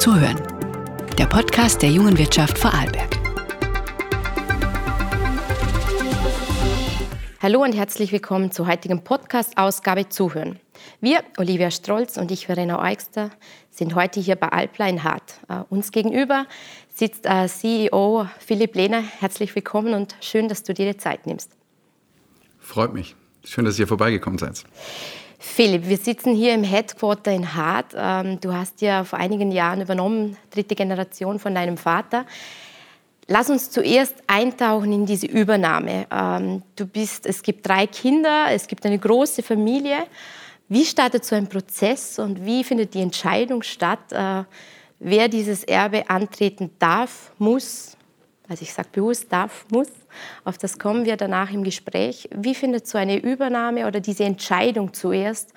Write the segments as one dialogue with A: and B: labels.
A: Zuhören. Der Podcast der jungen Wirtschaft Vorarlberg.
B: Hallo und herzlich willkommen zur heutigen Podcast-Ausgabe Zuhören. Wir, Olivia Strolz und ich, Verena Eichster, sind heute hier bei Alpla in Hart. Uh, uns gegenüber sitzt uh, CEO Philipp Lehner. Herzlich willkommen und schön, dass du dir die Zeit nimmst.
C: Freut mich. Schön, dass ihr vorbeigekommen seid.
B: Philipp, wir sitzen hier im Headquarter in Hart. Ähm, du hast ja vor einigen Jahren übernommen, dritte Generation von deinem Vater. Lass uns zuerst eintauchen in diese Übernahme. Ähm, du bist, es gibt drei Kinder, es gibt eine große Familie. Wie startet so ein Prozess und wie findet die Entscheidung statt, äh, wer dieses Erbe antreten darf, muss? Also ich sage bewusst darf, muss. Auf das kommen wir danach im Gespräch. Wie findet so eine Übernahme oder diese Entscheidung zuerst,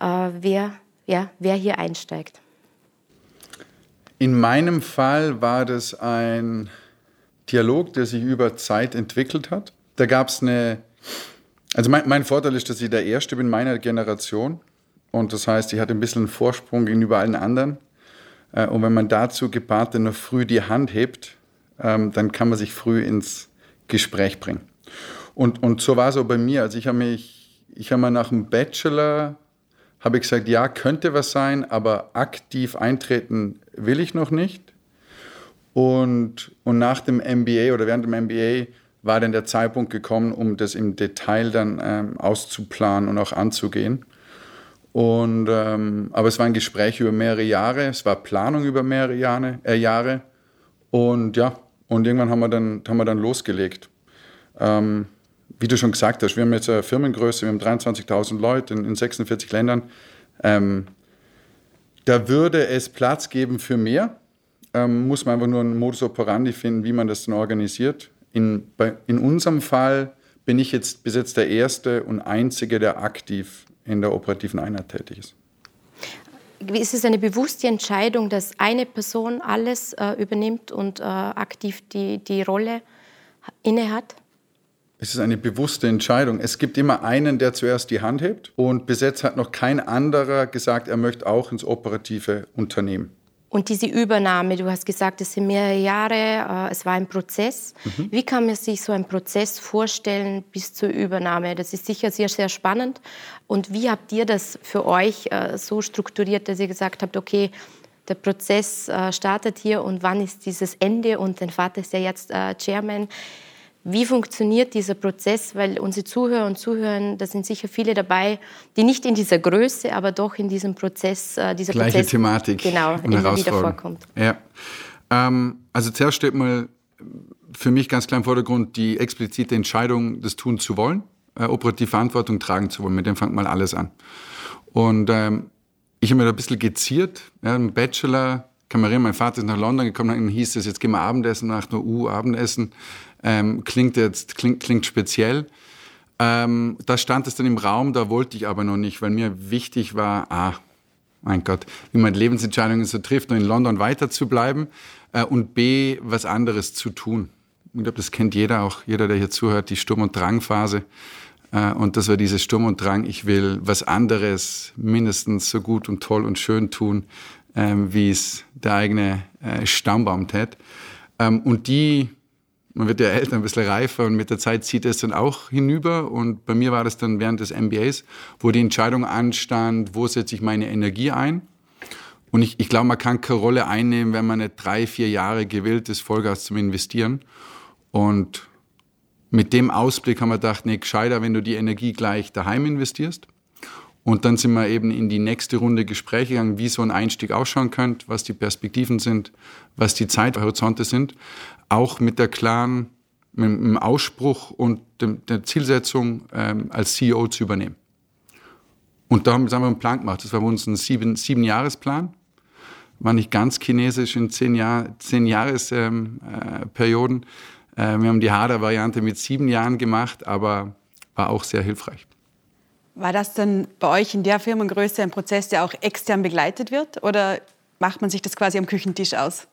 B: äh, wer, ja, wer hier einsteigt?
C: In meinem Fall war das ein Dialog, der sich über Zeit entwickelt hat. Da gab es eine, also mein, mein, Vorteil ist, dass ich der Erste bin meiner Generation. Und das heißt, ich hatte ein bisschen einen Vorsprung gegenüber allen anderen. Äh, und wenn man dazu gepaart noch früh die Hand hebt, ähm, dann kann man sich früh ins Gespräch bringen. Und, und so war es auch bei mir. Also ich habe mich, ich habe mal nach dem Bachelor, habe ich gesagt, ja, könnte was sein, aber aktiv eintreten will ich noch nicht. Und, und nach dem MBA oder während dem MBA war dann der Zeitpunkt gekommen, um das im Detail dann ähm, auszuplanen und auch anzugehen. Und, ähm, aber es war ein Gespräch über mehrere Jahre, es war Planung über mehrere Jahre. Äh, Jahre. Und ja, und irgendwann haben wir dann, haben wir dann losgelegt. Ähm, wie du schon gesagt hast, wir haben jetzt eine Firmengröße, wir haben 23.000 Leute in, in 46 Ländern. Ähm, da würde es Platz geben für mehr. Ähm, muss man einfach nur einen Modus operandi finden, wie man das dann organisiert. In, bei, in unserem Fall bin ich jetzt bis jetzt der Erste und Einzige, der aktiv in der operativen Einheit tätig ist.
B: Ist es eine bewusste Entscheidung, dass eine Person alles äh, übernimmt und äh, aktiv die, die Rolle innehat?
C: Es ist eine bewusste Entscheidung. Es gibt immer einen, der zuerst die Hand hebt und bis jetzt hat noch kein anderer gesagt, er möchte auch ins operative Unternehmen.
B: Und diese Übernahme, du hast gesagt, es sind mehrere Jahre, äh, es war ein Prozess. Mhm. Wie kann man sich so einen Prozess vorstellen bis zur Übernahme? Das ist sicher sehr, sehr spannend. Und wie habt ihr das für euch äh, so strukturiert, dass ihr gesagt habt, okay, der Prozess äh, startet hier und wann ist dieses Ende? Und dein Vater ist ja jetzt Chairman. Wie funktioniert dieser Prozess? Weil unsere Zuhörer und Zuhörer, da sind sicher viele dabei, die nicht in dieser Größe, aber doch in diesem Prozess,
C: äh, dieser Gleiche Prozess, Thematik
B: genau, immer wieder vorkommt.
C: Ja. Ähm, also zuerst steht mal für mich ganz klar im Vordergrund die explizite Entscheidung, das tun zu wollen, äh, operative Verantwortung tragen zu wollen. Mit dem fängt mal alles an. Und ähm, ich habe mir da ein bisschen geziert. Ja, Im Bachelor, kann man reden, mein Vater ist nach London gekommen, dann hieß es, jetzt gehen wir Abendessen, nach nur U, Abendessen ähm, klingt jetzt klingt, klingt speziell. Ähm, da stand es dann im Raum, da wollte ich aber noch nicht, weil mir wichtig war, ah, mein Gott, wie man Lebensentscheidungen so trifft, nur in London weiter zu bleiben äh, und B, was anderes zu tun. Ich glaube, das kennt jeder, auch jeder, der hier zuhört, die Sturm- und Drangphase. Äh, und das war dieses Sturm und Drang, ich will was anderes mindestens so gut und toll und schön tun, ähm, wie es der eigene äh, Stammbaum tät. Ähm, und die man wird ja älter, ein bisschen reifer und mit der Zeit zieht es dann auch hinüber. Und bei mir war das dann während des MBAs, wo die Entscheidung anstand, wo setze ich meine Energie ein. Und ich, ich glaube, man kann keine Rolle einnehmen, wenn man nicht drei, vier Jahre gewillt ist, Vollgas zum Investieren. Und mit dem Ausblick haben wir gedacht, nee, gescheiter, wenn du die Energie gleich daheim investierst. Und dann sind wir eben in die nächste Runde Gespräche gegangen, wie so ein Einstieg ausschauen könnte, was die Perspektiven sind, was die Zeithorizonte sind auch mit der klaren, mit dem Ausspruch und dem, der Zielsetzung ähm, als CEO zu übernehmen. Und da haben wir einen Plan gemacht. Das war bei uns ein sieben, sieben Jahresplan. War nicht ganz chinesisch in zehn, Jahr, zehn Jahresperioden. Ähm, äh, äh, wir haben die Hader-Variante mit sieben Jahren gemacht, aber war auch sehr hilfreich.
D: War das dann bei euch in der Firmengröße ein Prozess, der auch extern begleitet wird? Oder macht man sich das quasi am Küchentisch aus?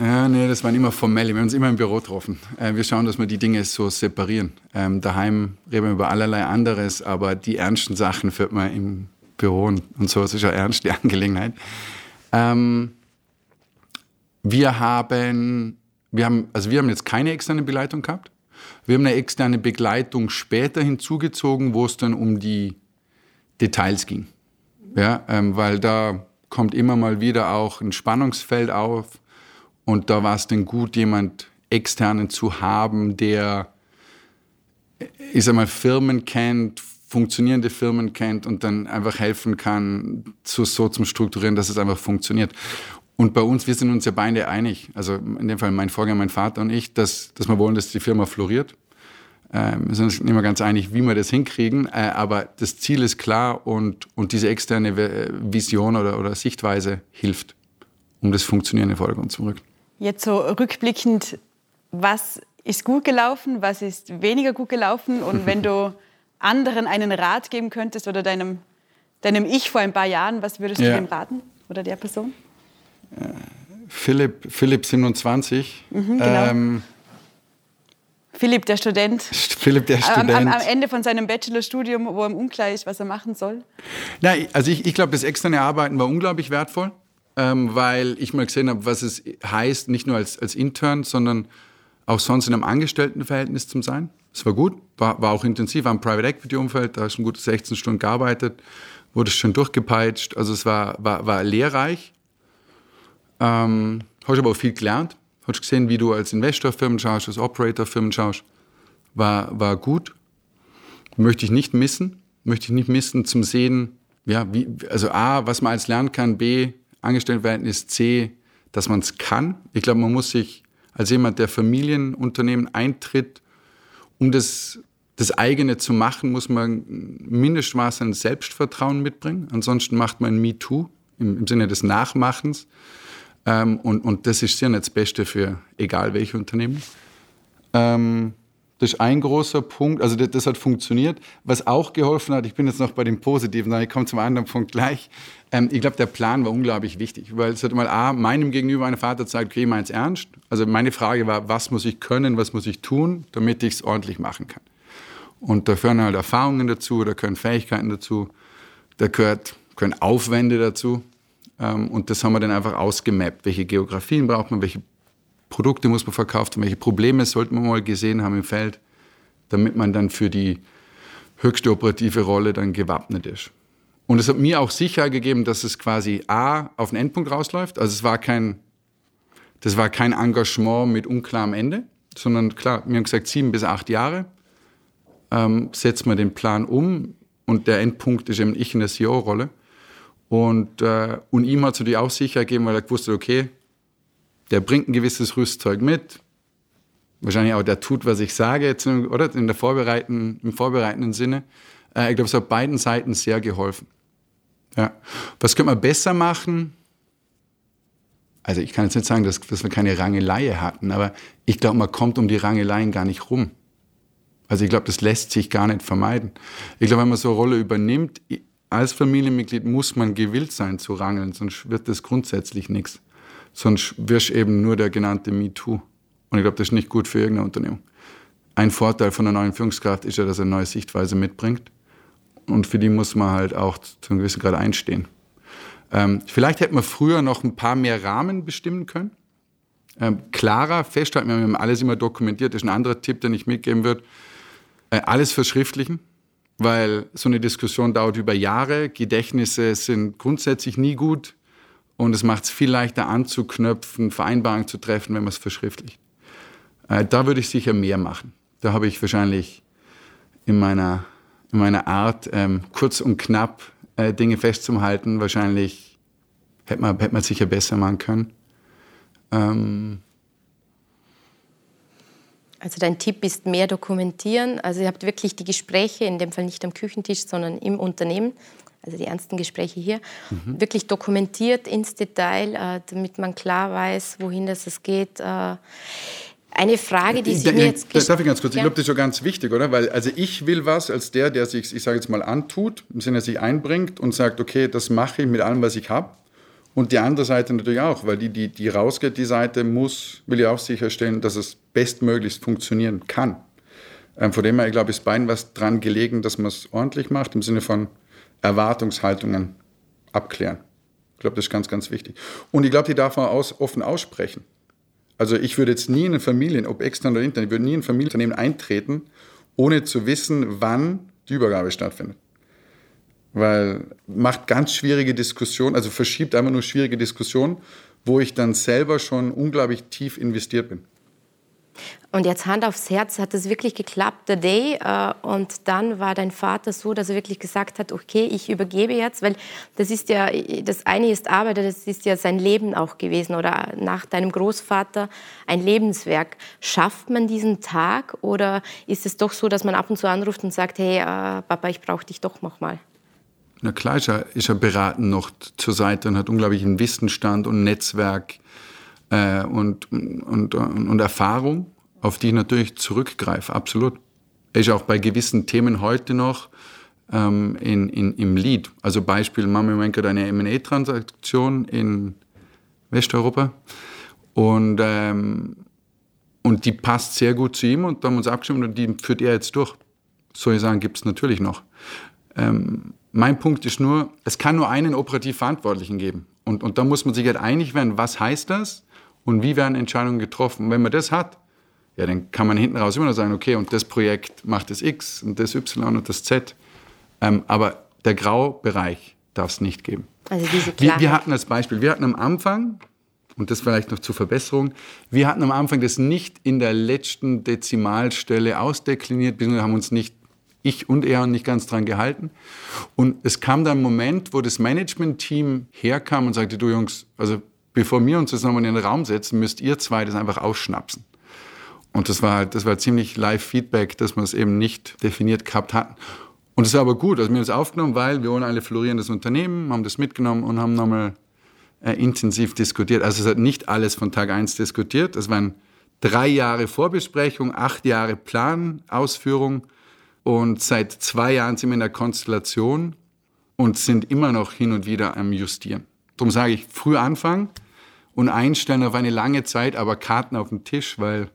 C: Ja, nee, das waren immer formelle. Wir haben uns immer im Büro getroffen. Äh, wir schauen, dass wir die Dinge so separieren. Ähm, daheim reden wir über allerlei anderes, aber die ernsten Sachen führt man im Büro und, so. Das ist ja ernst, die Angelegenheit. Ähm, wir haben, wir haben, also wir haben jetzt keine externe Begleitung gehabt. Wir haben eine externe Begleitung später hinzugezogen, wo es dann um die Details ging. Ja, ähm, weil da kommt immer mal wieder auch ein Spannungsfeld auf. Und da war es dann gut, jemand externen zu haben, der, ich sag mal, Firmen kennt, funktionierende Firmen kennt und dann einfach helfen kann, zu, so zum Strukturieren, dass es einfach funktioniert. Und bei uns, wir sind uns ja beide einig, also in dem Fall mein Vorgänger, mein Vater und ich, dass, dass wir wollen, dass die Firma floriert. Ähm, wir sind uns nicht mehr ganz einig, wie wir das hinkriegen, äh, aber das Ziel ist klar und, und diese externe Vision oder, oder Sichtweise hilft, um das Funktionieren in den Vordergrund zu rücken.
D: Jetzt so rückblickend, was ist gut gelaufen, was ist weniger gut gelaufen und wenn du anderen einen Rat geben könntest oder deinem, deinem Ich vor ein paar Jahren, was würdest du ja. dem raten oder der Person?
C: Philipp, Philipp 27. Mhm, genau. ähm,
D: Philipp, der Student.
C: Philipp, der Student.
D: Am, am, Ende von seinem Bachelorstudium, wo er unklar ist, was er machen soll.
C: Na, also ich, ich glaube, das externe Arbeiten war unglaublich wertvoll, ähm, weil ich mal gesehen habe, was es heißt, nicht nur als, als Intern, sondern auch sonst in einem Angestelltenverhältnis zu sein. Es war gut, war, war auch intensiv, war im Private Equity Umfeld, da hast du gut 16 Stunden gearbeitet, wurde schon durchgepeitscht, also es war, war, war lehrreich. Ähm, hast aber auch viel gelernt. Hast gesehen, wie du als Investorfirmen schaust, als Operatorfirmen schaust. War, war gut. Möchte ich nicht missen. Möchte ich nicht missen zum Sehen, ja, wie, also A, was man als lernen kann, B, Angestelltenverhältnis, C, dass man es kann. Ich glaube, man muss sich als jemand, der Familienunternehmen eintritt, um das, das eigene zu machen, muss man Mindestmaß an Selbstvertrauen mitbringen. Ansonsten macht man MeToo im, im Sinne des Nachmachens. Ähm, und, und das ist sicher nicht das Beste für egal welche Unternehmen. Ähm, das ist ein großer Punkt, also das, das, hat funktioniert. Was auch geholfen hat, ich bin jetzt noch bei dem Positiven, ich komme zum anderen Punkt gleich. Ähm, ich glaube, der Plan war unglaublich wichtig, weil es hat mal A, meinem Gegenüber mein Vater sagt, okay, meins ernst. Also meine Frage war, was muss ich können, was muss ich tun, damit ich es ordentlich machen kann. Und da gehören halt Erfahrungen dazu, da gehören Fähigkeiten dazu, da gehört, gehören Aufwände dazu. Ähm, und das haben wir dann einfach ausgemappt. Welche Geografien braucht man, welche Produkte muss man verkaufen, welche Probleme sollte man mal gesehen haben im Feld, damit man dann für die höchste operative Rolle dann gewappnet ist. Und es hat mir auch Sicherheit gegeben, dass es quasi A auf den Endpunkt rausläuft. Also es war kein, das war kein Engagement mit unklarem Ende, sondern klar, wir haben gesagt sieben bis acht Jahre. Ähm, setzen wir den Plan um und der Endpunkt ist eben ich in der CEO-Rolle. Und, äh, und ihm hat es natürlich auch Sicherheit gegeben, weil er gewusst hat, okay, der bringt ein gewisses Rüstzeug mit. Wahrscheinlich auch der tut, was ich sage, jetzt, oder? In der vorbereitenden, Im vorbereitenden Sinne. Äh, ich glaube, es hat beiden Seiten sehr geholfen. Ja. Was könnte man besser machen? Also ich kann jetzt nicht sagen, dass, dass wir keine Rangelei hatten, aber ich glaube, man kommt um die Rangeleien gar nicht rum. Also ich glaube, das lässt sich gar nicht vermeiden. Ich glaube, wenn man so eine Rolle übernimmt, als Familienmitglied muss man gewillt sein zu rangeln, sonst wird das grundsätzlich nichts. Sonst wirst du eben nur der genannte MeToo. Und ich glaube, das ist nicht gut für irgendeine Unternehmung. Ein Vorteil von einer neuen Führungskraft ist ja, dass er eine neue Sichtweise mitbringt. Und für die muss man halt auch zu einem gewissen Grad einstehen. Ähm, vielleicht hätte man früher noch ein paar mehr Rahmen bestimmen können. Ähm, klarer festhalten, wir haben alles immer dokumentiert, das ist ein anderer Tipp, den ich mitgeben würde. Äh, alles verschriftlichen weil so eine Diskussion dauert über Jahre. Gedächtnisse sind grundsätzlich nie gut und es macht es viel leichter anzuknöpfen, Vereinbarungen zu treffen, wenn man es verschriftlicht. Äh, da würde ich sicher mehr machen. Da habe ich wahrscheinlich in meiner, in meiner Art, ähm, kurz und knapp äh, Dinge festzuhalten, wahrscheinlich hätte man, hätte man sicher besser machen können. Ähm,
B: also dein Tipp ist mehr dokumentieren. Also ihr habt wirklich die Gespräche, in dem Fall nicht am Küchentisch, sondern im Unternehmen, also die ernsten Gespräche hier, mhm. wirklich dokumentiert ins Detail, äh, damit man klar weiß, wohin das es geht. Äh, eine Frage, die Sie mir jetzt...
C: Darf ich ganz kurz? Ja. Ich glaube, das ist schon ganz wichtig, oder? Weil also ich will was als der, der sich, ich sage jetzt mal, antut, im Sinne, sich einbringt und sagt, okay, das mache ich mit allem, was ich habe. Und die andere Seite natürlich auch, weil die, die, die rausgeht, die Seite muss, will ja auch sicherstellen, dass es bestmöglichst funktionieren kann. Ähm, von dem her, ich glaube, ist beiden was dran gelegen, dass man es ordentlich macht, im Sinne von Erwartungshaltungen abklären. Ich glaube, das ist ganz, ganz wichtig. Und ich glaube, die darf man aus, offen aussprechen. Also ich würde jetzt nie in eine Familie, ob extern oder intern, ich würde nie in ein Familienunternehmen eintreten, ohne zu wissen, wann die Übergabe stattfindet. Weil macht ganz schwierige Diskussionen, also verschiebt einfach nur schwierige Diskussionen, wo ich dann selber schon unglaublich tief investiert bin.
B: Und jetzt Hand aufs Herz, hat es wirklich geklappt, der Day? Äh, und dann war dein Vater so, dass er wirklich gesagt hat, okay, ich übergebe jetzt, weil das ist ja, das eine ist Arbeit, das ist ja sein Leben auch gewesen oder nach deinem Großvater ein Lebenswerk. Schafft man diesen Tag oder ist es doch so, dass man ab und zu anruft und sagt, hey, äh, Papa, ich brauche dich doch noch mal?
C: Na klar ist er, ist er beraten noch zur Seite und hat unglaublichen Wissensstand und Netzwerk äh, und, und, und, und Erfahrung, auf die ich natürlich zurückgreife, absolut. Er ist auch bei gewissen Themen heute noch ähm, in, in, im Lead. Also Beispiel, Mami Menker eine M&A-Transaktion in Westeuropa und, ähm, und die passt sehr gut zu ihm und da haben wir uns abgestimmt und die führt er jetzt durch. Solche Sachen gibt es natürlich noch. Ähm, mein Punkt ist nur, es kann nur einen operativ Verantwortlichen geben. Und, und da muss man sich halt einig werden, was heißt das und wie werden Entscheidungen getroffen. Und wenn man das hat, ja, dann kann man hinten raus immer noch sagen, okay, und das Projekt macht das X und das Y und das Z. Ähm, aber der Graubereich darf es nicht geben.
B: Also diese
C: wir, wir hatten als Beispiel, wir hatten am Anfang, und das vielleicht noch zur Verbesserung, wir hatten am Anfang das nicht in der letzten Dezimalstelle ausdekliniert, wir haben uns nicht ich und er nicht ganz dran gehalten. Und es kam dann ein Moment, wo das Management-Team herkam und sagte, du Jungs, also bevor wir uns nochmal in den Raum setzen, müsst ihr zwei das einfach ausschnapsen. Und das war halt, das war ziemlich Live-Feedback, dass wir es eben nicht definiert gehabt hatten. Und das war aber gut, also wir haben es aufgenommen, weil wir wollen alle florierendes Unternehmen, haben das mitgenommen und haben nochmal äh, intensiv diskutiert. Also es hat nicht alles von Tag eins diskutiert. Es waren drei Jahre Vorbesprechung, acht Jahre Plan, Ausführung und seit zwei Jahren sind wir in der Konstellation und sind immer noch hin und wieder am Justieren. Darum sage ich, früh anfangen und einstellen auf eine lange Zeit, aber Karten auf dem Tisch, weil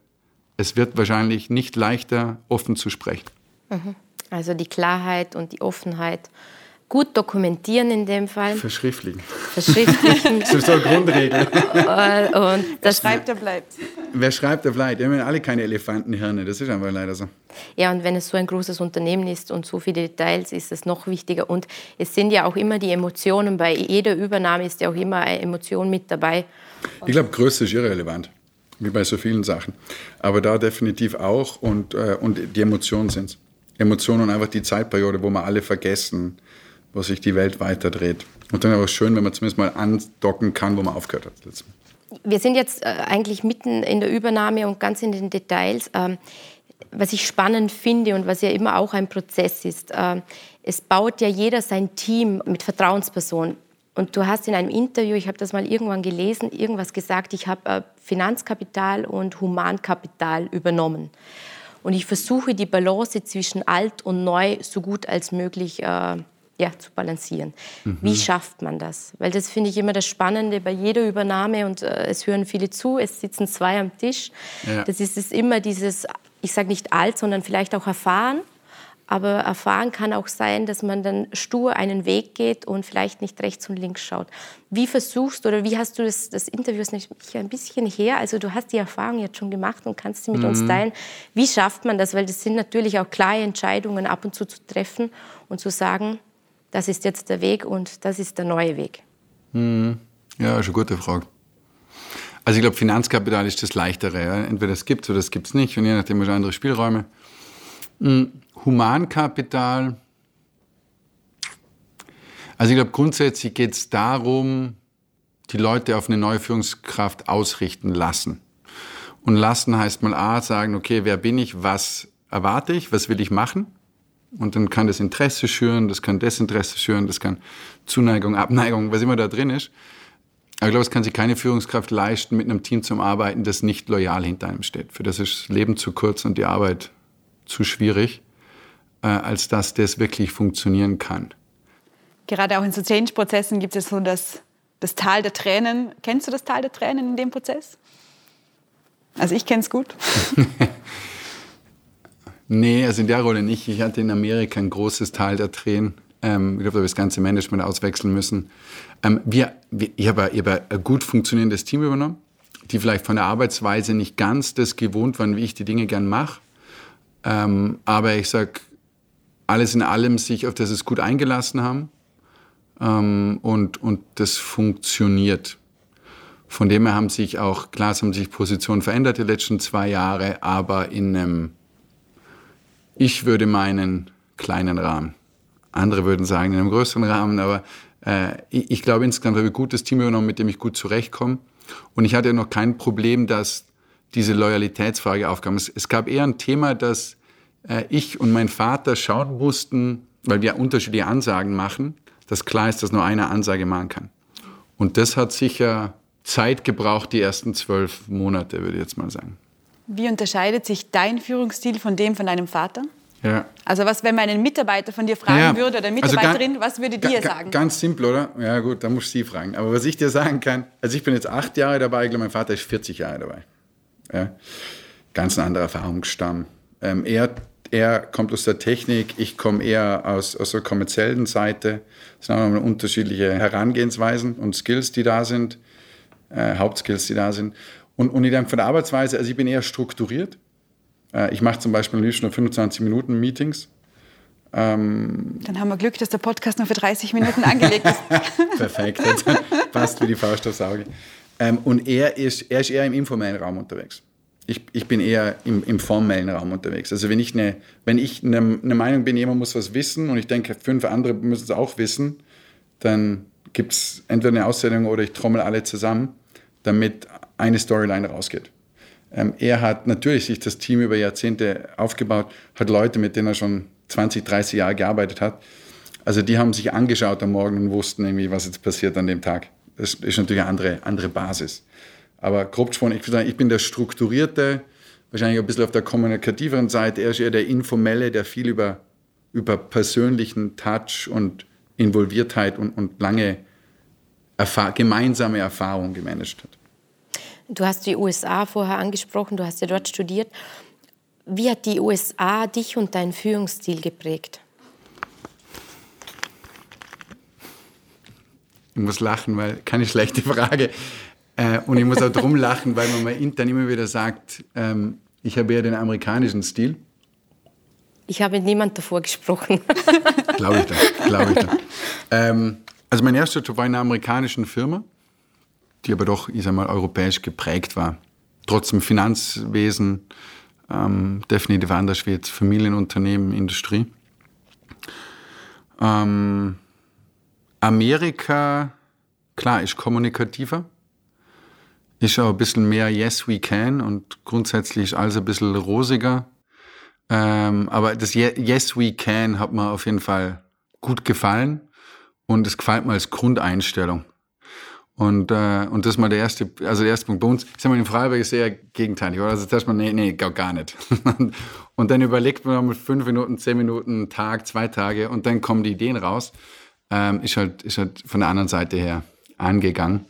C: es wird wahrscheinlich nicht leichter, offen zu sprechen.
B: Mhm. Also die Klarheit und die Offenheit gut dokumentieren in dem Fall.
C: Verschriftlichen.
B: Verschriftlichen.
C: das ist so eine Grundregel.
B: und
D: das Wer schreibt, der bleibt.
C: Wer schreibt, der bleibt. Wir haben alle keine Elefantenhirne, das ist einfach leider so.
B: Ja, und wenn es so ein großes Unternehmen ist und so viele Details, ist es noch wichtiger. Und es sind ja auch immer die Emotionen. Bei jeder Übernahme ist ja auch immer eine Emotion mit dabei.
C: Ich glaube, Größe ist irrelevant, wie bei so vielen Sachen. Aber da definitiv auch und, äh, und die Emotionen sind es. Emotionen und einfach die Zeitperiode, wo wir alle vergessen, wo sich die Welt weiterdreht. Und dann aber schön, wenn man zumindest mal andocken kann, wo man aufgehört hat.
B: Wir sind jetzt äh, eigentlich mitten in der Übernahme und ganz in den Details. Ähm, was ich spannend finde und was ja immer auch ein Prozess ist, äh, es baut ja jeder sein Team mit Vertrauenspersonen. Und du hast in einem Interview, ich habe das mal irgendwann gelesen, irgendwas gesagt, ich habe äh, Finanzkapital und Humankapital übernommen. Und ich versuche die Balance zwischen alt und neu so gut als möglich äh, ja, zu balancieren. Mhm. Wie schafft man das? Weil das finde ich immer das Spannende bei jeder Übernahme und äh, es hören viele zu, es sitzen zwei am Tisch. Ja. Das ist es immer dieses, ich sage nicht alt, sondern vielleicht auch erfahren. Aber erfahren kann auch sein, dass man dann stur einen Weg geht und vielleicht nicht rechts und links schaut. Wie versuchst du oder wie hast du das, das Interview ist ein bisschen her, also du hast die Erfahrung jetzt schon gemacht und kannst sie mit mhm. uns teilen. Wie schafft man das? Weil das sind natürlich auch klare Entscheidungen ab und zu zu treffen und zu sagen, das ist jetzt der Weg und das ist der neue Weg?
C: Hm. Ja, ist eine gute Frage. Also ich glaube, Finanzkapital ist das Leichtere. Ja? Entweder es gibt oder es gibt es nicht und je nachdem hast du andere Spielräume. Hm. Humankapital. Also ich glaube, grundsätzlich geht es darum, die Leute auf eine neue Führungskraft ausrichten lassen. Und lassen heißt mal A, sagen, okay, wer bin ich, was erwarte ich, was will ich machen? Und dann kann das Interesse schüren, das kann Desinteresse schüren, das kann Zuneigung, Abneigung, was immer da drin ist. Aber ich glaube, es kann sich keine Führungskraft leisten, mit einem Team zu arbeiten, das nicht loyal hinter einem steht. Für das ist das Leben zu kurz und die Arbeit zu schwierig, äh, als dass das wirklich funktionieren kann.
D: Gerade auch in so Change-Prozessen gibt es so das, das Tal der Tränen. Kennst du das Tal der Tränen in dem Prozess? Also ich kenne es gut.
C: Nee, also in der Rolle nicht. Ich hatte in Amerika ein großes Tal der Tränen. Ähm, ich glaube, wir das ganze Management auswechseln müssen. Ähm, wir, wir, ich habe hab ein gut funktionierendes Team übernommen, die vielleicht von der Arbeitsweise nicht ganz das gewohnt waren, wie ich die Dinge gern mache. Ähm, aber ich sage, alles in allem sich auf das es gut eingelassen haben ähm, und, und das funktioniert. Von dem her haben sich auch, klar, es haben sich Positionen verändert die letzten zwei Jahre, aber in einem, ich würde meinen, kleinen Rahmen. Andere würden sagen, in einem größeren Rahmen, aber äh, ich, ich, glaube insgesamt habe ich ein gutes Team übernommen, mit dem ich gut zurechtkomme. Und ich hatte noch kein Problem, dass diese Loyalitätsfrage aufkam. Es, es gab eher ein Thema, dass äh, ich und mein Vater schauen mussten, weil wir unterschiedliche Ansagen machen, dass klar ist, dass nur eine Ansage machen kann. Und das hat sicher Zeit gebraucht, die ersten zwölf Monate, würde ich jetzt mal sagen.
D: Wie unterscheidet sich dein Führungsstil von dem von deinem Vater?
C: Ja.
D: Also was, wenn man einen Mitarbeiter von dir fragen ja. würde oder eine also Mitarbeiterin, also was würde die dir sagen?
C: Ganz simpel, oder? Ja gut, da muss sie fragen. Aber was ich dir sagen kann, also ich bin jetzt acht Jahre dabei, ich glaube, mein Vater ist 40 Jahre dabei. Ja. Ganz ein anderer Erfahrungsstamm. Ähm, er, er kommt aus der Technik, ich komme eher aus, aus der kommerziellen Seite. Es sind auch unterschiedliche Herangehensweisen und Skills, die da sind äh, Hauptskills, die da sind. Und, und ich denke von der Arbeitsweise, also ich bin eher strukturiert. Äh, ich mache zum Beispiel am nur 25 Minuten Meetings.
D: Ähm, Dann haben wir Glück, dass der Podcast nur für 30 Minuten angelegt ist.
C: Perfekt, passt wie die Faust aufs Auge. Ähm, und er ist, er ist eher im informellen Raum unterwegs. Ich, ich bin eher im, im formellen Raum unterwegs. Also wenn ich, eine, wenn ich eine, eine Meinung bin, jemand muss was wissen und ich denke, fünf andere müssen es auch wissen, dann gibt es entweder eine Auszählung oder ich trommel alle zusammen, damit eine Storyline rausgeht. Ähm, er hat natürlich sich das Team über Jahrzehnte aufgebaut, hat Leute, mit denen er schon 20, 30 Jahre gearbeitet hat. Also die haben sich angeschaut am Morgen und wussten irgendwie, was jetzt passiert an dem Tag. Das ist natürlich eine andere, andere Basis. Aber grob gesprochen, ich würde sagen, ich bin der strukturierte, wahrscheinlich ein bisschen auf der kommunikativeren Seite. Er ist eher der informelle, der viel über, über persönlichen Touch und Involviertheit und, und lange Erfahr gemeinsame Erfahrung gemanagt hat.
B: Du hast die USA vorher angesprochen, du hast ja dort studiert. Wie hat die USA dich und deinen Führungsstil geprägt?
C: Ich muss lachen, weil keine schlechte Frage. Äh, und ich muss auch drum lachen, weil man mal intern immer wieder sagt, ähm, ich habe ja den amerikanischen Stil.
B: Ich habe mit niemand davor gesprochen.
C: glaube ich doch, glaube ich doch. Ähm, also mein erster Job war in einer amerikanischen Firma, die aber doch, ich sag mal, europäisch geprägt war. Trotzdem Finanzwesen, ähm, definitiv anders wie jetzt Familienunternehmen, Industrie. Ähm, Amerika, klar, ist kommunikativer. Ist auch ein bisschen mehr Yes, we can und grundsätzlich ist alles ein bisschen rosiger. Ähm, aber das Yes, we can hat mir auf jeden Fall gut gefallen. Und es gefällt mir als Grundeinstellung. Und, äh, und das ist mal der erste, also der erste Punkt bei uns. Ich sag mal, in Freiburg ist eher gegenteilig, oder? Also zuerst mal, nee, nee, gar nicht. und dann überlegt man mit fünf Minuten, zehn Minuten, Tag, zwei Tage und dann kommen die Ideen raus. Ähm, ist, halt, ist halt von der anderen Seite her angegangen.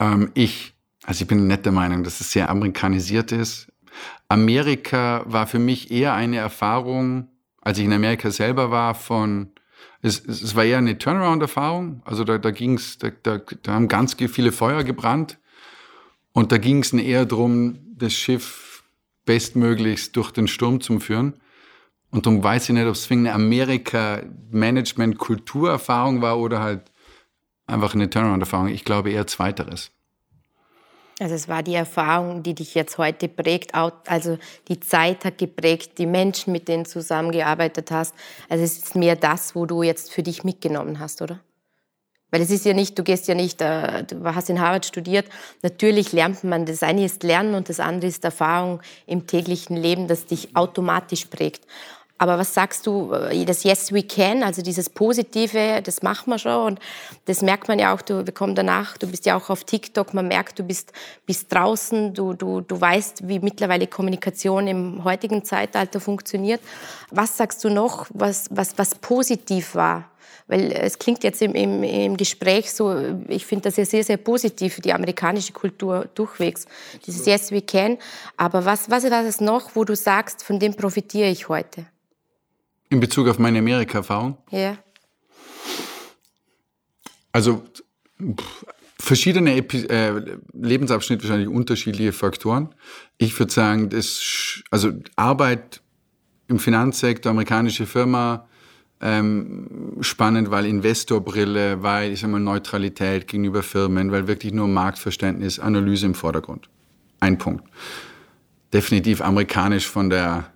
C: Ähm, ich, also ich bin nicht der Meinung, dass es sehr amerikanisiert ist. Amerika war für mich eher eine Erfahrung, als ich in Amerika selber war, von es, es war eher eine Turnaround-Erfahrung. Also da, da ging's, da, da, da haben ganz viele Feuer gebrannt. Und da ging es eher darum, das Schiff bestmöglichst durch den Sturm zu führen. Und darum weiß ich nicht, ob es eine Amerika-Management-Kulturerfahrung war oder halt einfach eine Turnaround-Erfahrung. Ich glaube eher zweiteres.
B: Also es war die Erfahrung, die dich jetzt heute prägt, also die Zeit hat geprägt, die Menschen, mit denen du zusammengearbeitet hast. Also es ist mehr das, wo du jetzt für dich mitgenommen hast, oder? Weil es ist ja nicht, du gehst ja nicht, äh, du hast in Harvard studiert. Natürlich lernt man, das eine ist Lernen und das andere ist Erfahrung im täglichen Leben, das dich automatisch prägt. Aber was sagst du, äh, das Yes We Can, also dieses Positive, das machen wir schon und das merkt man ja auch, du, wir kommen danach, du bist ja auch auf TikTok, man merkt, du bist, bist draußen, du, du, du weißt, wie mittlerweile Kommunikation im heutigen Zeitalter funktioniert. Was sagst du noch, was, was, was positiv war? Weil es klingt jetzt im, im, im Gespräch so, ich finde das ja sehr, sehr positiv die amerikanische Kultur durchwegs. Dieses Yes, we can. Aber was, was war es noch, wo du sagst, von dem profitiere ich heute?
C: In Bezug auf meine Amerika-Erfahrung?
B: Ja.
C: Also verschiedene Epi äh, Lebensabschnitte, wahrscheinlich unterschiedliche Faktoren. Ich würde sagen, das, also Arbeit im Finanzsektor, amerikanische Firma, ähm, spannend, weil Investorbrille, weil ich sag mal Neutralität gegenüber Firmen, weil wirklich nur Marktverständnis, Analyse im Vordergrund. Ein Punkt. Definitiv amerikanisch von der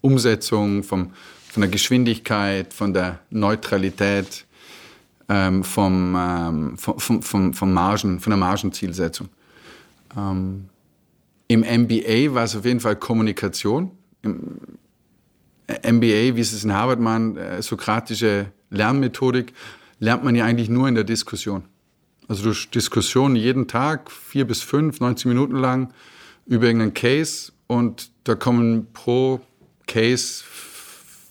C: Umsetzung, vom, von der Geschwindigkeit, von der Neutralität, ähm, vom, ähm, vom, vom, vom Margen, von der Margenzielsetzung. Ähm, Im MBA war es auf jeden Fall Kommunikation. Im, MBA, wie es in Harvard man, äh, sokratische Lernmethodik, lernt man ja eigentlich nur in der Diskussion. Also durch Diskussion jeden Tag, vier bis fünf, 90 Minuten lang, über irgendeinen Case und da kommen pro Case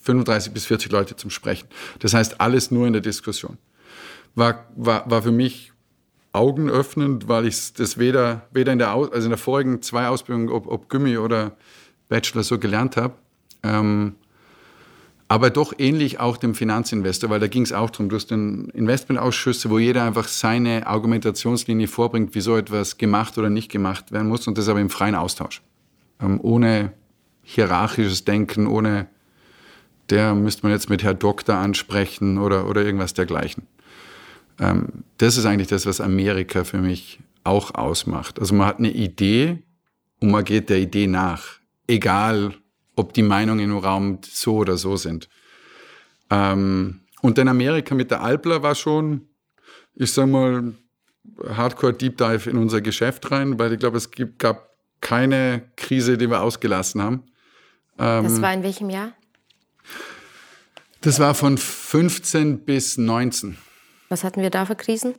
C: 35 bis 40 Leute zum Sprechen. Das heißt, alles nur in der Diskussion. War, war, war für mich augenöffnend, weil ich das weder, weder in der, also in der vorigen zwei Ausbildungen, ob, ob Gummi oder Bachelor so gelernt habe. Ähm, aber doch ähnlich auch dem Finanzinvestor, weil da ging es auch darum, du hast den Investmentausschüsse, wo jeder einfach seine Argumentationslinie vorbringt, wie so etwas gemacht oder nicht gemacht werden muss und das aber im freien Austausch. Ähm, ohne hierarchisches Denken, ohne der müsste man jetzt mit Herr Doktor ansprechen oder, oder irgendwas dergleichen. Ähm, das ist eigentlich das, was Amerika für mich auch ausmacht. Also man hat eine Idee und man geht der Idee nach, egal ob die Meinungen im Raum so oder so sind. Ähm, und in Amerika mit der Alpler war schon, ich sag mal, Hardcore Deep Dive in unser Geschäft rein, weil ich glaube, es gibt, gab keine Krise, die wir ausgelassen haben.
B: Ähm, das war in welchem Jahr?
C: Das war von 15 bis 19.
B: Was hatten wir da für Krisen?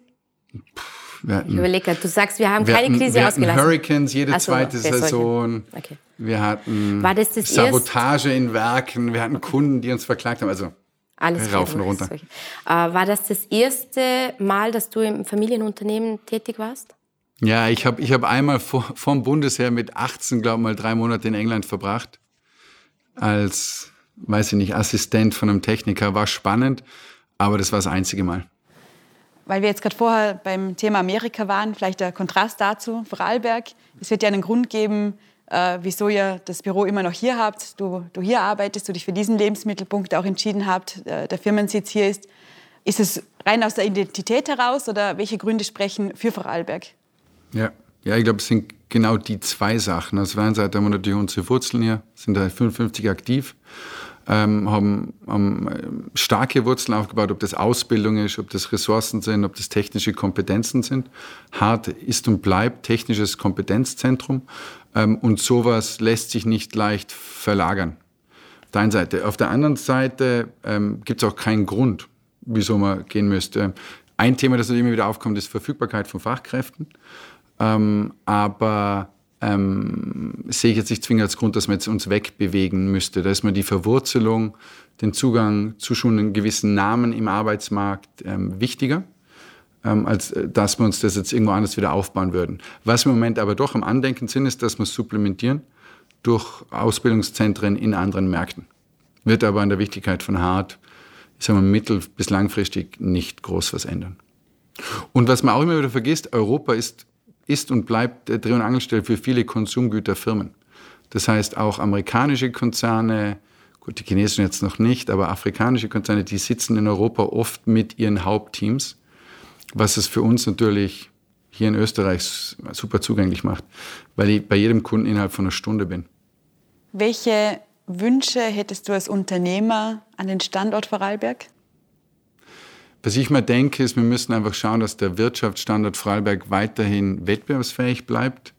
C: Hatten,
B: ich überlege, du sagst, wir haben keine
C: hatten,
B: Krise
C: wir
B: ausgelassen.
C: Hatten Hurricanes jede so, zweite Saison. Okay. Wir hatten
B: das das
C: Sabotage erst? in Werken. Wir hatten Kunden, die uns verklagt haben. Also
B: alles
C: rauf und runter.
B: Äh, war das das erste Mal, dass du im Familienunternehmen tätig warst?
C: Ja, ich habe ich hab einmal vor, vom Bundesheer mit 18, glaube ich, mal drei Monate in England verbracht. Als, weiß ich nicht, Assistent von einem Techniker. War spannend, aber das war das einzige Mal
D: weil wir jetzt gerade vorher beim Thema Amerika waren, vielleicht der Kontrast dazu, Vorarlberg. Es wird ja einen Grund geben, äh, wieso ihr das Büro immer noch hier habt, du, du hier arbeitest, du dich für diesen Lebensmittelpunkt auch entschieden habt, äh, der Firmensitz hier ist. Ist es rein aus der Identität heraus oder welche Gründe sprechen für Vorarlberg?
C: Ja, ja ich glaube, es sind genau die zwei Sachen. Auf der einen Seite haben wir natürlich unsere Wurzeln hier, sind da 55 aktiv ähm, haben, haben äh, starke Wurzeln aufgebaut, ob das Ausbildung ist, ob das Ressourcen sind, ob das technische Kompetenzen sind. Hart ist und bleibt technisches Kompetenzzentrum ähm, und sowas lässt sich nicht leicht verlagern. Auf der einen Seite. Auf der anderen Seite ähm, gibt es auch keinen Grund, wieso man gehen müsste. Ein Thema, das immer wieder aufkommt, ist Verfügbarkeit von Fachkräften. Ähm, aber ähm, sehe ich jetzt nicht zwingend als Grund, dass man jetzt uns wegbewegen müsste. Da ist mir die Verwurzelung, den Zugang zu schon einem gewissen Namen im Arbeitsmarkt ähm, wichtiger, ähm, als äh, dass wir uns das jetzt irgendwo anders wieder aufbauen würden. Was wir im Moment aber doch am Andenken sind, ist, dass wir es supplementieren durch Ausbildungszentren in anderen Märkten. Wird aber an der Wichtigkeit von Hart, ich sage mal, mittel- bis langfristig nicht groß was ändern. Und was man auch immer wieder vergisst, Europa ist ist und bleibt Dreh- und Angelstelle für viele Konsumgüterfirmen. Das heißt, auch amerikanische Konzerne, gut, die chinesischen jetzt noch nicht, aber afrikanische Konzerne, die sitzen in Europa oft mit ihren Hauptteams, was es für uns natürlich hier in Österreich super zugänglich macht, weil ich bei jedem Kunden innerhalb von einer Stunde bin.
D: Welche Wünsche hättest du als Unternehmer an den Standort Vorarlberg?
C: Was ich mir denke, ist, wir müssen einfach schauen, dass der Wirtschaftsstandort Vorarlberg weiterhin wettbewerbsfähig bleibt,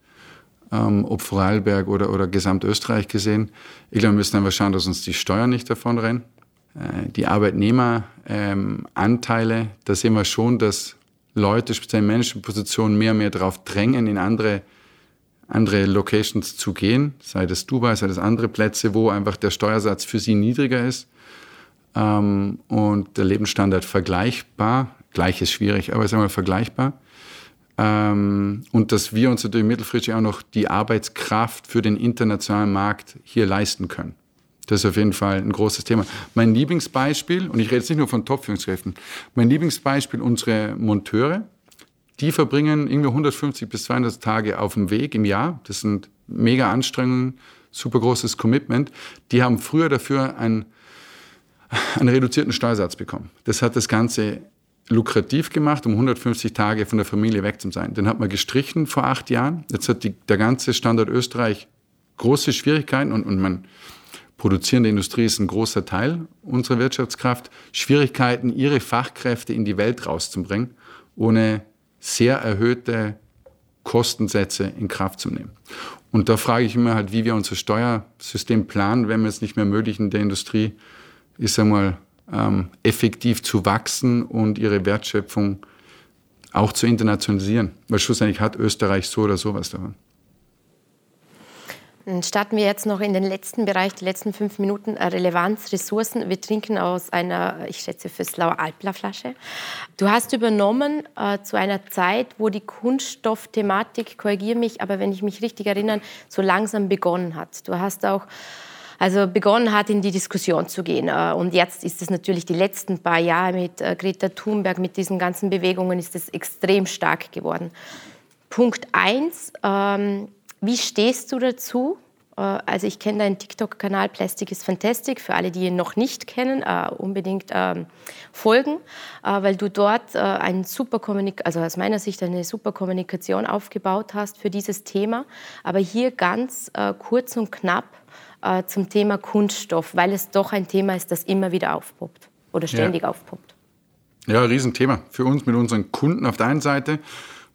C: ähm, ob Vorarlberg oder, oder Gesamtösterreich gesehen. Ich glaube, wir müssen einfach schauen, dass uns die Steuern nicht davonrennen. Äh, die Arbeitnehmeranteile, ähm, da sehen wir schon, dass Leute, speziell in Managementpositionen, mehr und mehr darauf drängen, in andere, andere Locations zu gehen, sei das Dubai, sei das andere Plätze, wo einfach der Steuersatz für sie niedriger ist ähm, und der Lebensstandard vergleichbar, gleich ist schwierig, aber sagen wir vergleichbar. Ähm, und dass wir uns natürlich mittelfristig auch noch die Arbeitskraft für den internationalen Markt hier leisten können. Das ist auf jeden Fall ein großes Thema. Mein Lieblingsbeispiel, und ich rede jetzt nicht nur von Top-Führungskräften, mein Lieblingsbeispiel, unsere Monteure, die verbringen irgendwie 150 bis 200 Tage auf dem Weg im Jahr. Das sind mega Anstrengungen, super großes Commitment. Die haben früher dafür einen, einen reduzierten Steuersatz bekommen. Das hat das Ganze lukrativ gemacht, um 150 Tage von der Familie weg zu sein. Den hat man gestrichen vor acht Jahren. Jetzt hat die, der ganze Standort Österreich große Schwierigkeiten und, und man produzierende Industrie ist ein großer Teil unserer Wirtschaftskraft, Schwierigkeiten, ihre Fachkräfte in die Welt rauszubringen, ohne sehr erhöhte Kostensätze in Kraft zu nehmen. Und da frage ich immer halt, wie wir unser Steuersystem planen, wenn wir es nicht mehr möglich in der Industrie, ich sag mal, ähm, effektiv zu wachsen und ihre Wertschöpfung auch zu internationalisieren. Weil schlussendlich hat Österreich so oder so was davon.
B: Starten wir jetzt noch in den letzten Bereich, die letzten fünf Minuten äh, Relevanz, Ressourcen. Wir trinken aus einer, ich schätze, Füsslauer Alpler-Flasche. Du hast übernommen äh, zu einer Zeit, wo die Kunststoffthematik, korrigiere mich, aber wenn ich mich richtig erinnere, so langsam begonnen hat. Du hast auch also begonnen hat, in die Diskussion zu gehen. Äh, und jetzt ist es natürlich die letzten paar Jahre mit äh, Greta Thunberg, mit diesen ganzen Bewegungen, ist es extrem stark geworden. Punkt eins, ähm, wie stehst du dazu? Äh, also ich kenne deinen TikTok-Kanal Plastic is Fantastic. Für alle, die ihn noch nicht kennen, uh, unbedingt uh, folgen, uh, weil du dort ein super also aus meiner Sicht eine super Kommunikation aufgebaut hast für dieses Thema. Aber hier ganz kurz und knapp zum Thema Kunststoff, weil es doch ein Thema ist, das immer wieder aufpoppt oder ständig ja. aufpoppt.
C: Ja, Riesenthema für uns mit unseren Kunden auf der einen Seite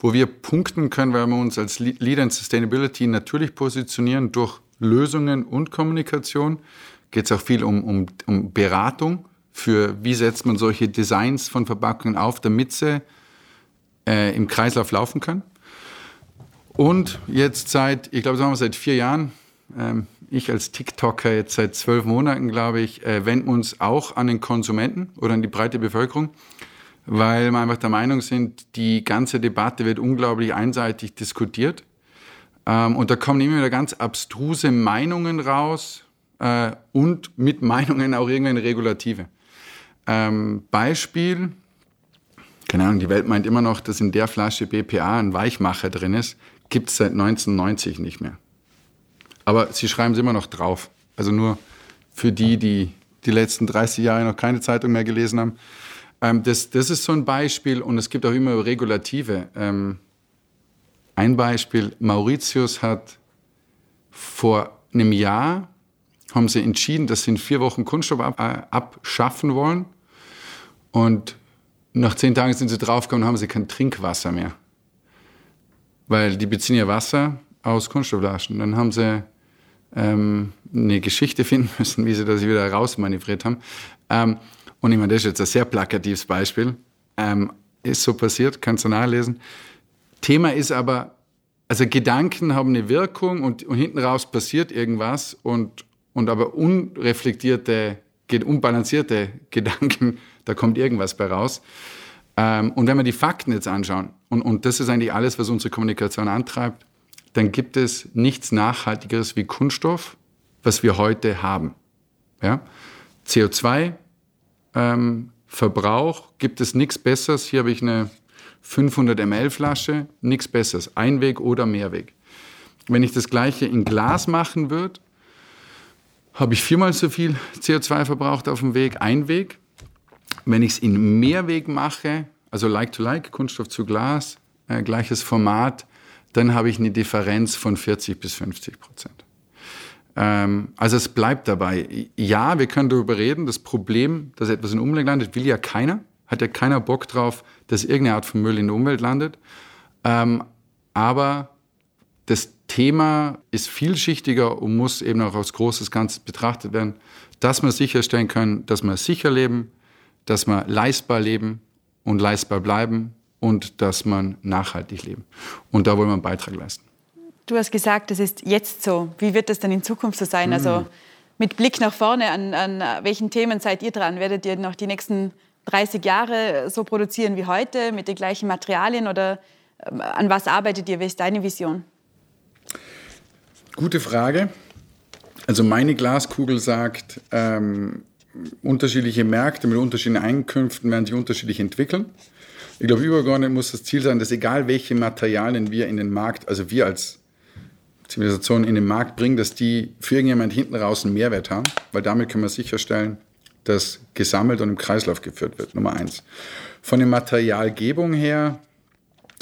C: wo wir punkten können, weil wir uns als Leader in Sustainability natürlich positionieren durch Lösungen und Kommunikation. Geht es auch viel um, um, um Beratung für, wie setzt man solche Designs von Verpackungen auf, damit sie äh, im Kreislauf laufen können. Und jetzt seit, ich glaube, das haben wir seit vier Jahren, ähm, ich als TikToker jetzt seit zwölf Monaten, glaube ich, äh, wenden uns auch an den Konsumenten oder an die breite Bevölkerung weil wir einfach der Meinung sind, die ganze Debatte wird unglaublich einseitig diskutiert. Ähm, und da kommen immer wieder ganz abstruse Meinungen raus äh, und mit Meinungen auch irgendeine Regulative. Ähm, Beispiel, keine Ahnung, die Welt meint immer noch, dass in der Flasche BPA ein Weichmacher drin ist, gibt es seit 1990 nicht mehr. Aber sie schreiben es immer noch drauf. Also nur für die, die die letzten 30 Jahre noch keine Zeitung mehr gelesen haben. Ähm, das, das ist so ein Beispiel und es gibt auch immer Regulative. Ähm, ein Beispiel, Mauritius hat vor einem Jahr haben sie entschieden, dass sie in vier Wochen Kunststoff ab, äh, abschaffen wollen. Und nach zehn Tagen sind sie draufgekommen und haben sie kein Trinkwasser mehr. Weil die beziehen ja Wasser aus Kunststoffflaschen. Dann haben sie ähm, eine Geschichte finden müssen, wie sie das wieder rausmanövriert haben. Ähm, und ich meine, das ist jetzt ein sehr plakatives Beispiel. Ähm, ist so passiert, kannst du nachlesen. Thema ist aber, also Gedanken haben eine Wirkung und, und hinten raus passiert irgendwas und, und aber unreflektierte, unbalancierte Gedanken, da kommt irgendwas bei raus. Ähm, und wenn wir die Fakten jetzt anschauen, und, und das ist eigentlich alles, was unsere Kommunikation antreibt, dann gibt es nichts Nachhaltigeres wie Kunststoff, was wir heute haben. Ja? CO2 ähm, Verbrauch gibt es nichts Besseres. Hier habe ich eine 500 ml Flasche, nichts Besseres, Einweg oder Mehrweg. Wenn ich das gleiche in Glas machen würde, habe ich viermal so viel CO2 verbraucht auf dem Weg, Einweg. Wenn ich es in Mehrweg mache, also Like to Like, Kunststoff zu Glas, äh, gleiches Format, dann habe ich eine Differenz von 40 bis 50 Prozent. Ähm, also es bleibt dabei. Ja, wir können darüber reden. Das Problem, dass etwas in der Umwelt landet, will ja keiner. Hat ja keiner Bock drauf, dass irgendeine Art von Müll in der Umwelt landet. Ähm, aber das Thema ist vielschichtiger und muss eben auch als großes Ganzes betrachtet werden, dass wir sicherstellen können, dass wir sicher leben, dass wir leistbar leben und leistbar bleiben und dass man nachhaltig leben. Und da wollen wir einen Beitrag leisten.
D: Du hast gesagt, das ist jetzt so. Wie wird das dann in Zukunft so sein? Also mhm. mit Blick nach vorne, an, an welchen Themen seid ihr dran? Werdet ihr noch die nächsten 30 Jahre so produzieren wie heute, mit den gleichen Materialien oder ähm, an was arbeitet ihr? Wie ist deine Vision?
C: Gute Frage. Also meine Glaskugel sagt, ähm, unterschiedliche Märkte mit unterschiedlichen Einkünften werden sich unterschiedlich entwickeln. Ich glaube, übergeordnet muss das Ziel sein, dass egal welche Materialien wir in den Markt, also wir als Zivilisation in den Markt bringen, dass die für irgendjemand hinten raus einen Mehrwert haben, weil damit können wir sicherstellen, dass gesammelt und im Kreislauf geführt wird. Nummer eins. Von der Materialgebung her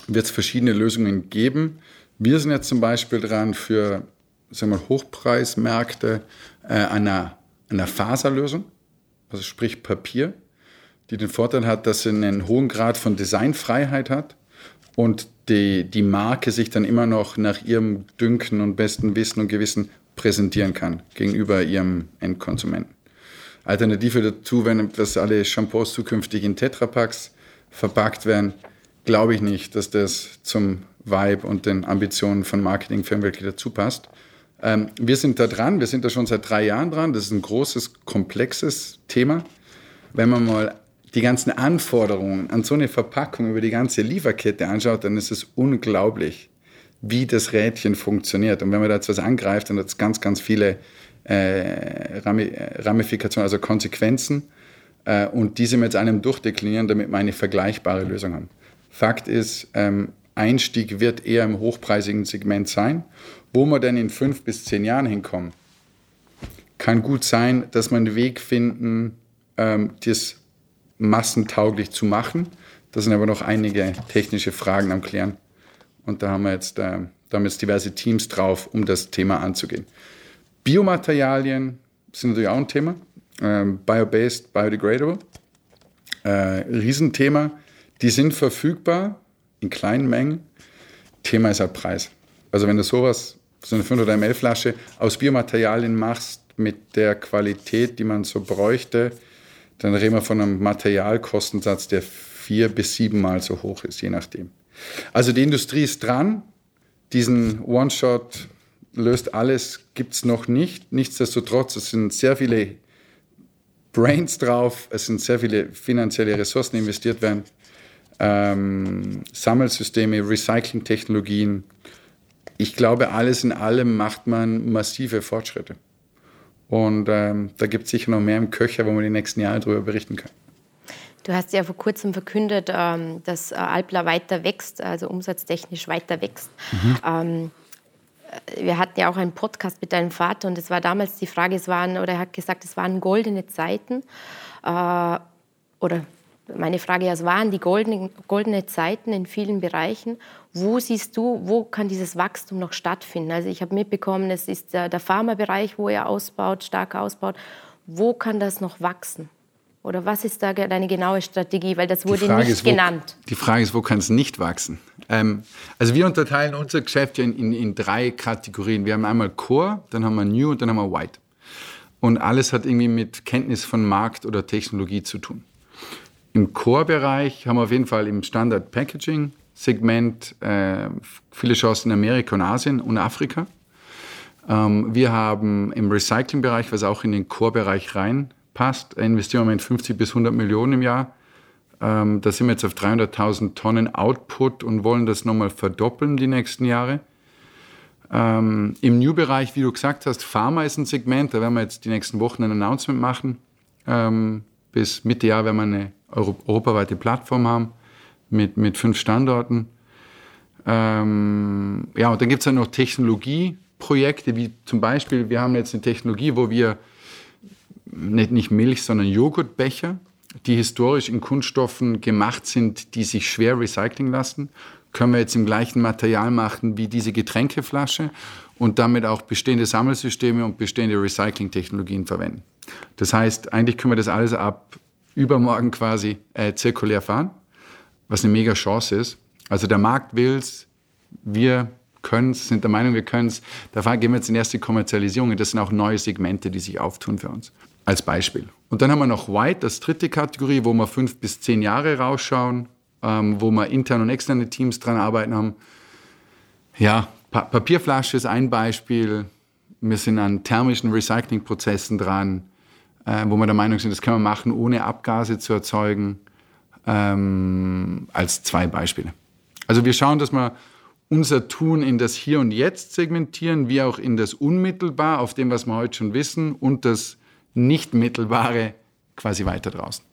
C: wird es verschiedene Lösungen geben. Wir sind jetzt zum Beispiel dran für sagen wir, Hochpreismärkte äh, einer, einer Faserlösung, also sprich Papier, die den Vorteil hat, dass sie einen hohen Grad von Designfreiheit hat und die, die Marke sich dann immer noch nach ihrem Dünken und besten Wissen und Gewissen präsentieren kann gegenüber ihrem Endkonsumenten. Alternative dazu, wenn das alle Shampoos zukünftig in Tetrapacks verpackt werden, glaube ich nicht, dass das zum Vibe und den Ambitionen von Marketingfirmen wirklich dazu passt. Ähm, wir sind da dran, wir sind da schon seit drei Jahren dran. Das ist ein großes, komplexes Thema. Wenn man mal die ganzen Anforderungen an so eine Verpackung über die ganze Lieferkette anschaut, dann ist es unglaublich, wie das Rädchen funktioniert. Und wenn man da jetzt was angreift, dann hat es ganz, ganz viele äh, Ramifikationen, also Konsequenzen. Äh, und diese mit einem durchdeklinieren, damit wir eine vergleichbare Lösung haben. Fakt ist, ähm, Einstieg wird eher im hochpreisigen Segment sein. Wo wir dann in fünf bis zehn Jahren hinkommen, kann gut sein, dass wir einen Weg finden, ähm, das massentauglich zu machen. Da sind aber noch einige technische Fragen am Klären. Und da haben wir jetzt, äh, da haben jetzt diverse Teams drauf, um das Thema anzugehen. Biomaterialien sind natürlich auch ein Thema. Ähm, Bio-based, biodegradable. Äh, Riesenthema. Die sind verfügbar in kleinen Mengen. Thema ist halt Preis. Also wenn du sowas, so eine 500 ml Flasche aus Biomaterialien machst mit der Qualität, die man so bräuchte, dann reden wir von einem Materialkostensatz, der vier bis siebenmal so hoch ist, je nachdem. Also die Industrie ist dran. Diesen One-Shot löst alles, gibt es noch nicht. Nichtsdestotrotz, es sind sehr viele Brains drauf, es sind sehr viele finanzielle Ressourcen investiert werden. Ähm, Sammelsysteme, Recycling-Technologien. Ich glaube, alles in allem macht man massive Fortschritte. Und ähm, da gibt es sicher noch mehr im Köcher, wo man die nächsten Jahre darüber berichten kann.
B: Du hast ja vor kurzem verkündet, ähm, dass äh, Alpla weiter wächst, also umsatztechnisch weiter wächst. Mhm. Ähm, äh, wir hatten ja auch einen Podcast mit deinem Vater und es war damals die Frage, es waren, oder er hat gesagt, es waren goldene Zeiten. Äh, oder meine Frage, es waren die goldenen, goldene Zeiten in vielen Bereichen. Wo siehst du, wo kann dieses Wachstum noch stattfinden? Also ich habe mitbekommen, es ist der, der Pharmabereich, wo er ausbaut, stark ausbaut. Wo kann das noch wachsen? Oder was ist da deine genaue Strategie? Weil das wurde nicht ist, genannt.
C: die Frage ist, wo kann es nicht wachsen? Ähm, also wir unterteilen unser Geschäft in, in, in, drei Kategorien. Wir haben einmal Core, dann haben wir New und dann haben wir White. Und alles hat irgendwie mit Kenntnis von Markt oder Technologie zu tun. Im Core-Bereich haben wir auf jeden Fall im Standard-Packaging-Segment äh, viele Chancen in Amerika und Asien und Afrika. Ähm, wir haben im Recycling-Bereich, was auch in den Core-Bereich reinpasst, investieren wir mit 50 bis 100 Millionen im Jahr. Ähm, da sind wir jetzt auf 300.000 Tonnen Output und wollen das nochmal verdoppeln die nächsten Jahre. Ähm, Im New-Bereich, wie du gesagt hast, Pharma ist ein Segment, da werden wir jetzt die nächsten Wochen ein Announcement machen. Ähm, bis Mitte Jahr werden wir eine europaweite Plattform haben mit, mit fünf Standorten. Ähm, ja, und dann gibt es dann noch Technologieprojekte, wie zum Beispiel, wir haben jetzt eine Technologie, wo wir nicht, nicht Milch, sondern Joghurtbecher, die historisch in Kunststoffen gemacht sind, die sich schwer recyceln lassen, können wir jetzt im gleichen Material machen wie diese Getränkeflasche und damit auch bestehende Sammelsysteme und bestehende Recycling-Technologien verwenden. Das heißt, eigentlich können wir das alles ab übermorgen quasi äh, zirkulär fahren, was eine mega Chance ist. Also der Markt will es, wir können es, sind der Meinung, wir können es. Da gehen wir jetzt in erste Kommerzialisierung. Das sind auch neue Segmente, die sich auftun für uns. Als Beispiel. Und dann haben wir noch White, das dritte Kategorie, wo wir fünf bis zehn Jahre rausschauen, ähm, wo wir interne und externe Teams dran arbeiten haben. Ja, pa Papierflasche ist ein Beispiel. Wir sind an thermischen Recyclingprozessen dran äh, wo wir der Meinung sind, das können wir machen, ohne Abgase zu erzeugen, ähm, als zwei Beispiele. Also wir schauen, dass wir unser Tun in das Hier und Jetzt segmentieren, wie auch in das Unmittelbar, auf dem, was wir heute schon wissen, und das Nicht-Mittelbare quasi weiter draußen.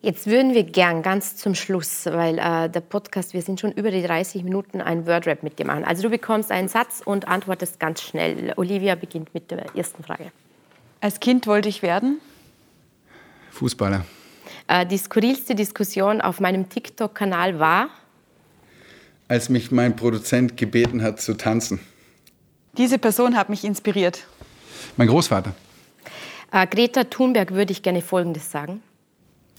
B: Jetzt würden wir gern ganz zum Schluss, weil äh, der Podcast, wir sind schon über die 30 Minuten, ein Wordrap mit dir machen. Also du bekommst einen Satz und antwortest ganz schnell. Olivia beginnt mit der ersten Frage.
D: Als Kind wollte ich werden?
C: Fußballer.
B: Äh, die skurrilste Diskussion auf meinem TikTok-Kanal war?
C: Als mich mein Produzent gebeten hat zu tanzen.
D: Diese Person hat mich inspiriert.
C: Mein Großvater.
B: Äh, Greta Thunberg würde ich gerne Folgendes sagen.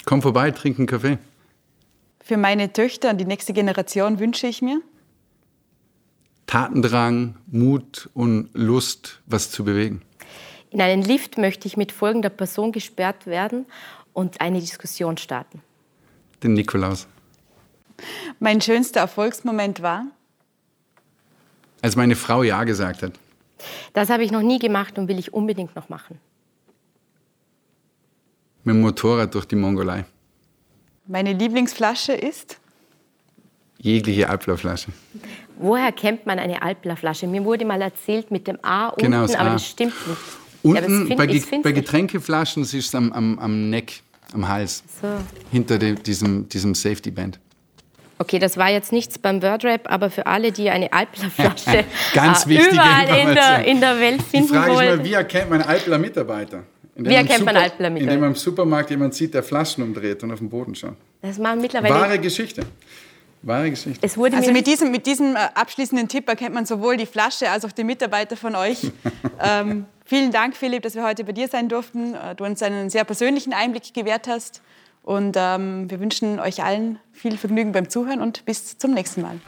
C: Komm vorbei, trink einen Kaffee.
D: Für meine Töchter und die nächste Generation wünsche ich mir?
C: Tatendrang, Mut und Lust, was zu bewegen.
B: In einen Lift möchte ich mit folgender Person gesperrt werden und eine Diskussion starten.
C: Den Nikolaus.
D: Mein schönster Erfolgsmoment war?
C: Als meine Frau Ja gesagt hat.
B: Das habe ich noch nie gemacht und will ich unbedingt noch machen.
C: Mit dem Motorrad durch die Mongolei.
D: Meine Lieblingsflasche ist?
C: Jegliche Alplerflasche.
B: Woher kennt man eine Alplerflasche? Mir wurde mal erzählt mit dem A unten,
C: Genau, das
B: aber
C: A.
B: das stimmt nicht.
C: Unten
B: Ja,
C: bei, Ge bei. Getränkeflaschen ist es am, am, am Neck, am Hals,
B: So.
C: hinter de, diesem, diesem Safety Band.
B: Okay, das war jetzt nichts beim Wordrap, aber für alle, die eine Alplerflasche
C: Ganz
B: äh,
C: wichtige
B: überall in der, in der Welt
C: Die
B: finden
C: Frage ist
B: wollen.
C: mal, wie erkennt man Alpler Mitarbeiter? Indem
B: Wie erkennt man
C: Super-
B: Alpler Mitarbeiter?
C: Indem man im Supermarkt jemand sieht, der Flaschen umdreht und auf den Boden schaut.
B: Das machen mittlerweile.
C: Wahre Geschichte. Wahre Geschichte.
B: es wurde
D: Also mit diesem, mit diesem äh, abschließenden Tipp erkennt man sowohl die Flasche als auch den Mitarbeiter von euch. ähm, vielen Dank, Philipp, dass wir heute bei dir sein durften. Äh, Du uns einen sehr persönlichen Einblick gewährt hast. Und ähm, wir wünschen euch allen viel Vergnügen beim Zuhören und bis zum nächsten Mal.